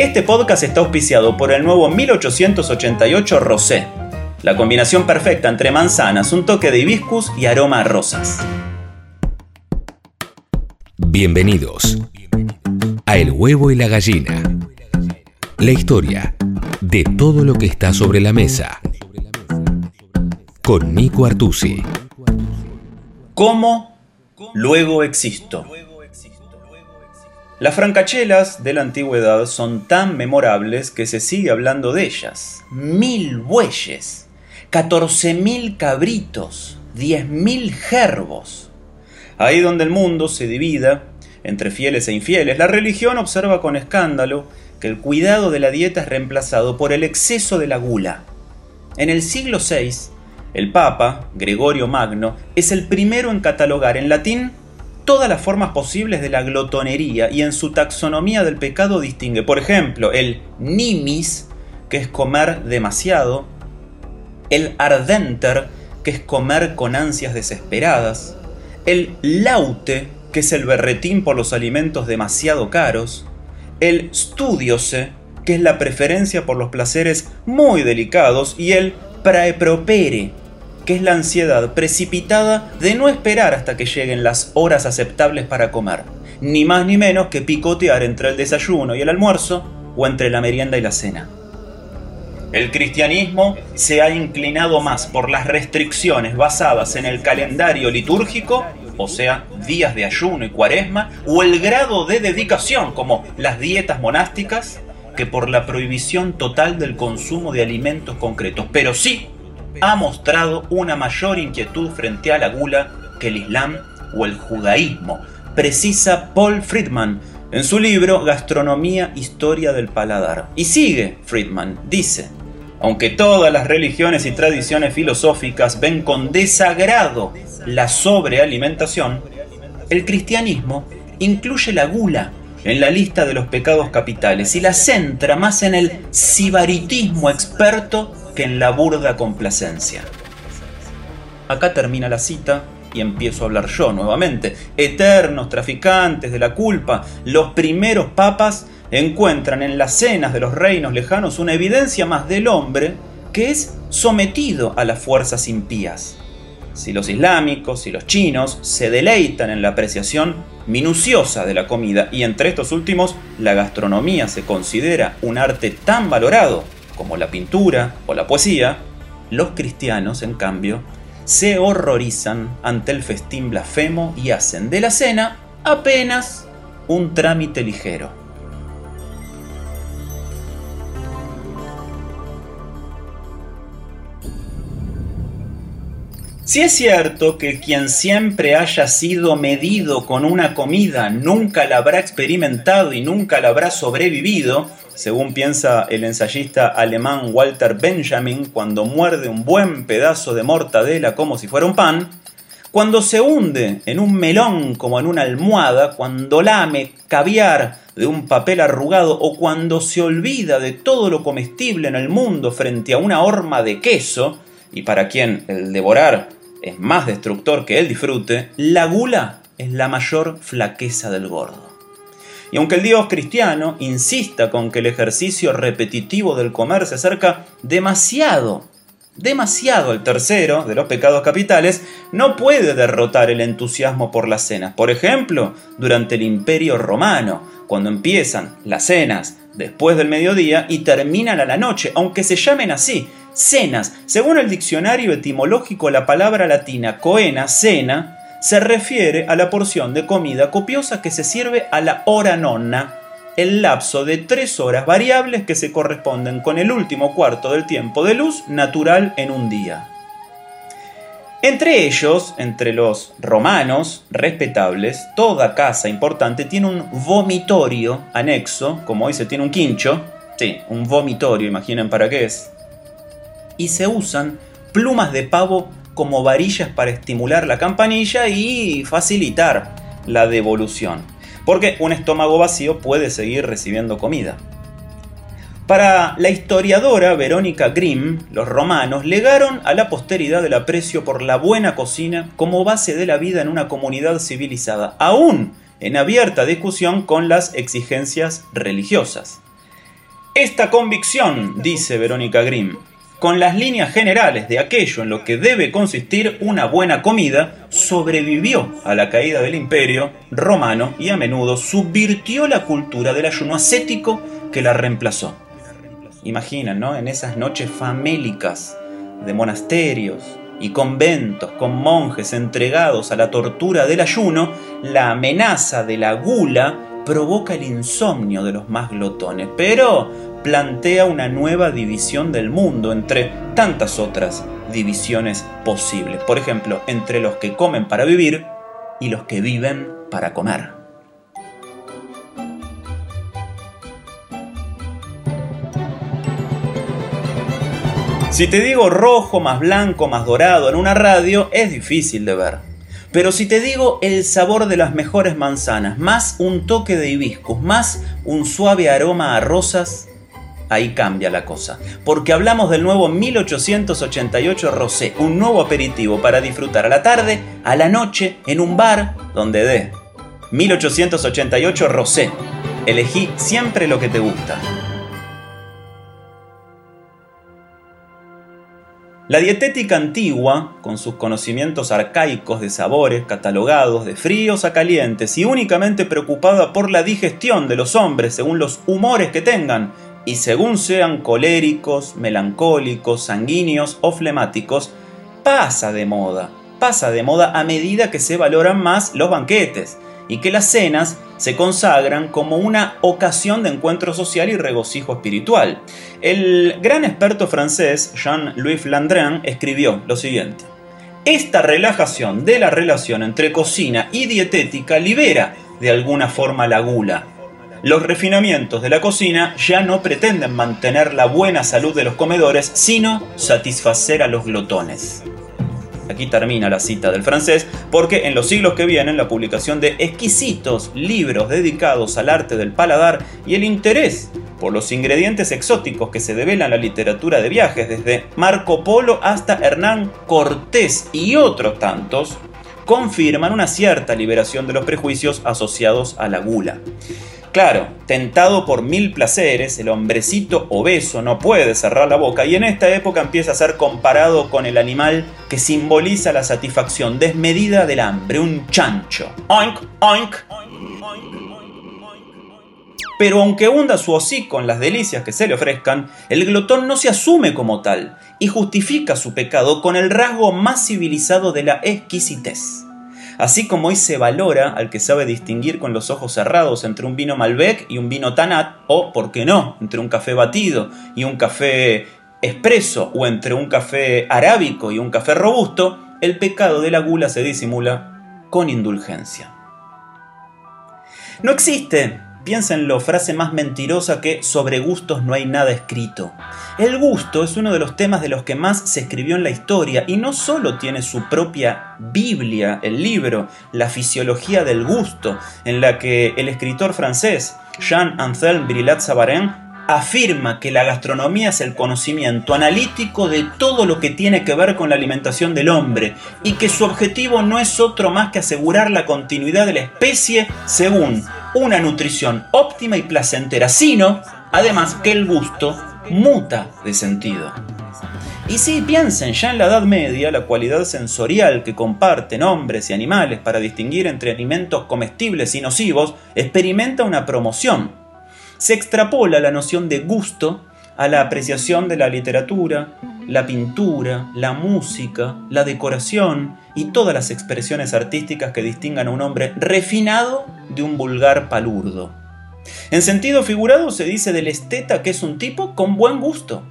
Este podcast está auspiciado por el nuevo 1888 Rosé, la combinación perfecta entre manzanas, un toque de hibiscus y aroma a rosas. Bienvenidos a El huevo y la gallina. La historia de todo lo que está sobre la mesa. Con Nico Artusi. ¿Cómo luego existo? Las francachelas de la antigüedad son tan memorables que se sigue hablando de ellas. Mil bueyes, catorce mil cabritos, diez mil gerbos. Ahí donde el mundo se divida entre fieles e infieles, la religión observa con escándalo que el cuidado de la dieta es reemplazado por el exceso de la gula. En el siglo VI, el Papa, Gregorio Magno, es el primero en catalogar en latín todas las formas posibles de la glotonería y en su taxonomía del pecado distingue, por ejemplo, el nimis, que es comer demasiado, el ardenter, que es comer con ansias desesperadas, el laute, que es el berretín por los alimentos demasiado caros, el studiose, que es la preferencia por los placeres muy delicados, y el praepropere, que es la ansiedad precipitada de no esperar hasta que lleguen las horas aceptables para comer, ni más ni menos que picotear entre el desayuno y el almuerzo o entre la merienda y la cena. El cristianismo se ha inclinado más por las restricciones basadas en el calendario litúrgico, o sea, días de ayuno y cuaresma, o el grado de dedicación, como las dietas monásticas, que por la prohibición total del consumo de alimentos concretos. Pero sí ha mostrado una mayor inquietud frente a la gula que el Islam o el judaísmo, precisa Paul Friedman en su libro Gastronomía, Historia del Paladar. Y sigue Friedman, dice, aunque todas las religiones y tradiciones filosóficas ven con desagrado la sobrealimentación, el cristianismo incluye la gula en la lista de los pecados capitales y la centra más en el sibaritismo experto en la burda complacencia. Acá termina la cita y empiezo a hablar yo nuevamente. Eternos traficantes de la culpa, los primeros papas encuentran en las cenas de los reinos lejanos una evidencia más del hombre que es sometido a las fuerzas impías. Si los islámicos y los chinos se deleitan en la apreciación minuciosa de la comida y entre estos últimos la gastronomía se considera un arte tan valorado como la pintura o la poesía, los cristianos, en cambio, se horrorizan ante el festín blasfemo y hacen de la cena apenas un trámite ligero. Si es cierto que quien siempre haya sido medido con una comida nunca la habrá experimentado y nunca la habrá sobrevivido, según piensa el ensayista alemán Walter Benjamin cuando muerde un buen pedazo de mortadela como si fuera un pan, cuando se hunde en un melón como en una almohada, cuando lame caviar de un papel arrugado o cuando se olvida de todo lo comestible en el mundo frente a una horma de queso, y para quien el devorar es más destructor que el disfrute, la gula es la mayor flaqueza del gordo. Y aunque el Dios cristiano insista con que el ejercicio repetitivo del comer se acerca demasiado, demasiado al tercero de los pecados capitales, no puede derrotar el entusiasmo por las cenas. Por ejemplo, durante el Imperio Romano, cuando empiezan las cenas después del mediodía y terminan a la noche, aunque se llamen así, cenas. Según el diccionario etimológico, la palabra latina coena, cena, se refiere a la porción de comida copiosa que se sirve a la hora nonna, el lapso de tres horas variables que se corresponden con el último cuarto del tiempo de luz natural en un día. Entre ellos, entre los romanos respetables, toda casa importante tiene un vomitorio anexo, como hoy se tiene un quincho, sí, un vomitorio, imaginen para qué es, y se usan plumas de pavo como varillas para estimular la campanilla y facilitar la devolución. Porque un estómago vacío puede seguir recibiendo comida. Para la historiadora Verónica Grimm, los romanos legaron a la posteridad el aprecio por la buena cocina como base de la vida en una comunidad civilizada, aún en abierta discusión con las exigencias religiosas. Esta convicción, dice Verónica Grimm, con las líneas generales de aquello en lo que debe consistir una buena comida, sobrevivió a la caída del imperio romano y a menudo subvirtió la cultura del ayuno ascético que la reemplazó. Imaginan, ¿no? En esas noches famélicas de monasterios y conventos con monjes entregados a la tortura del ayuno, la amenaza de la gula provoca el insomnio de los más glotones, pero plantea una nueva división del mundo entre tantas otras divisiones posibles. Por ejemplo, entre los que comen para vivir y los que viven para comer. Si te digo rojo más blanco más dorado en una radio, es difícil de ver. Pero si te digo el sabor de las mejores manzanas, más un toque de hibiscus, más un suave aroma a rosas, ahí cambia la cosa. Porque hablamos del nuevo 1888 Rosé, un nuevo aperitivo para disfrutar a la tarde, a la noche, en un bar donde dé. 1888 Rosé. Elegí siempre lo que te gusta. La dietética antigua, con sus conocimientos arcaicos de sabores catalogados de fríos a calientes y únicamente preocupada por la digestión de los hombres según los humores que tengan, y según sean coléricos, melancólicos, sanguíneos o flemáticos, pasa de moda, pasa de moda a medida que se valoran más los banquetes y que las cenas se consagran como una ocasión de encuentro social y regocijo espiritual. El gran experto francés Jean-Louis Flandrin escribió lo siguiente. Esta relajación de la relación entre cocina y dietética libera de alguna forma la gula, los refinamientos de la cocina ya no pretenden mantener la buena salud de los comedores, sino satisfacer a los glotones. Aquí termina la cita del francés, porque en los siglos que vienen la publicación de exquisitos libros dedicados al arte del paladar y el interés por los ingredientes exóticos que se develan en la literatura de viajes, desde Marco Polo hasta Hernán Cortés y otros tantos, confirman una cierta liberación de los prejuicios asociados a la gula. Claro, tentado por mil placeres, el hombrecito obeso no puede cerrar la boca y en esta época empieza a ser comparado con el animal que simboliza la satisfacción desmedida del hambre, un chancho. Oink, oink. Pero aunque hunda su hocico en las delicias que se le ofrezcan, el glotón no se asume como tal y justifica su pecado con el rasgo más civilizado de la exquisitez. Así como hoy se valora al que sabe distinguir con los ojos cerrados entre un vino Malbec y un vino Tanat, o, por qué no, entre un café batido y un café expreso, o entre un café arábico y un café robusto, el pecado de la gula se disimula con indulgencia. No existe Piénsenlo, frase más mentirosa que sobre gustos no hay nada escrito. El gusto es uno de los temas de los que más se escribió en la historia y no solo tiene su propia Biblia, el libro, la fisiología del gusto, en la que el escritor francés Jean-Anselme Brillat-Savarin afirma que la gastronomía es el conocimiento analítico de todo lo que tiene que ver con la alimentación del hombre y que su objetivo no es otro más que asegurar la continuidad de la especie según una nutrición óptima y placentera, sino además que el gusto muta de sentido. Y si piensen, ya en la Edad Media, la cualidad sensorial que comparten hombres y animales para distinguir entre alimentos comestibles y nocivos experimenta una promoción se extrapola la noción de gusto a la apreciación de la literatura, la pintura, la música, la decoración y todas las expresiones artísticas que distingan a un hombre refinado de un vulgar palurdo. En sentido figurado se dice del esteta que es un tipo con buen gusto.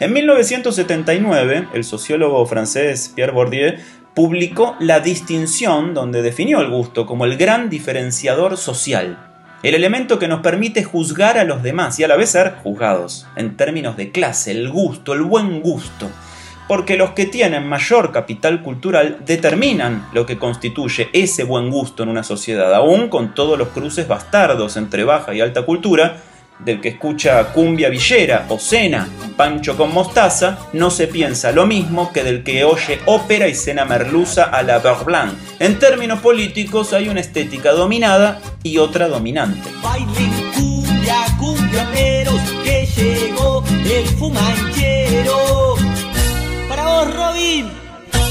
En 1979, el sociólogo francés Pierre Bourdieu publicó La distinción donde definió el gusto como el gran diferenciador social el elemento que nos permite juzgar a los demás y a la vez ser juzgados, en términos de clase, el gusto, el buen gusto. Porque los que tienen mayor capital cultural determinan lo que constituye ese buen gusto en una sociedad, aún con todos los cruces bastardos entre baja y alta cultura, del que escucha cumbia villera o cena pancho con mostaza, no se piensa lo mismo que del que oye ópera y cena merluza a la beurre. En términos políticos hay una estética dominada y otra dominante.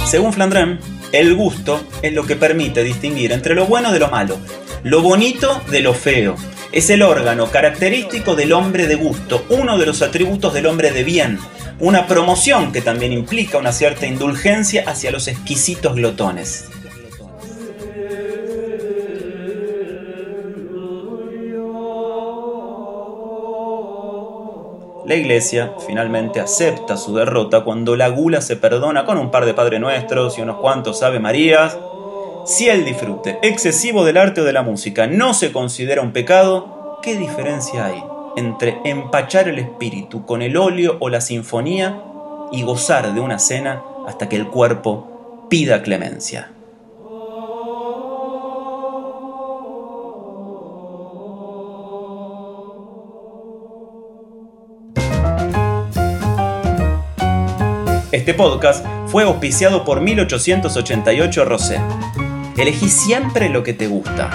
Según Flandrem, el gusto es lo que permite distinguir entre lo bueno de lo malo, lo bonito de lo feo, es el órgano característico del hombre de gusto, uno de los atributos del hombre de bien, una promoción que también implica una cierta indulgencia hacia los exquisitos glotones. La iglesia finalmente acepta su derrota cuando la gula se perdona con un par de Padre Nuestros y unos cuantos Ave Marías. Si el disfrute excesivo del arte o de la música no se considera un pecado, ¿qué diferencia hay entre empachar el espíritu con el óleo o la sinfonía y gozar de una cena hasta que el cuerpo pida clemencia? Este podcast fue auspiciado por 1888 Rosé. Elegí siempre lo que te gusta.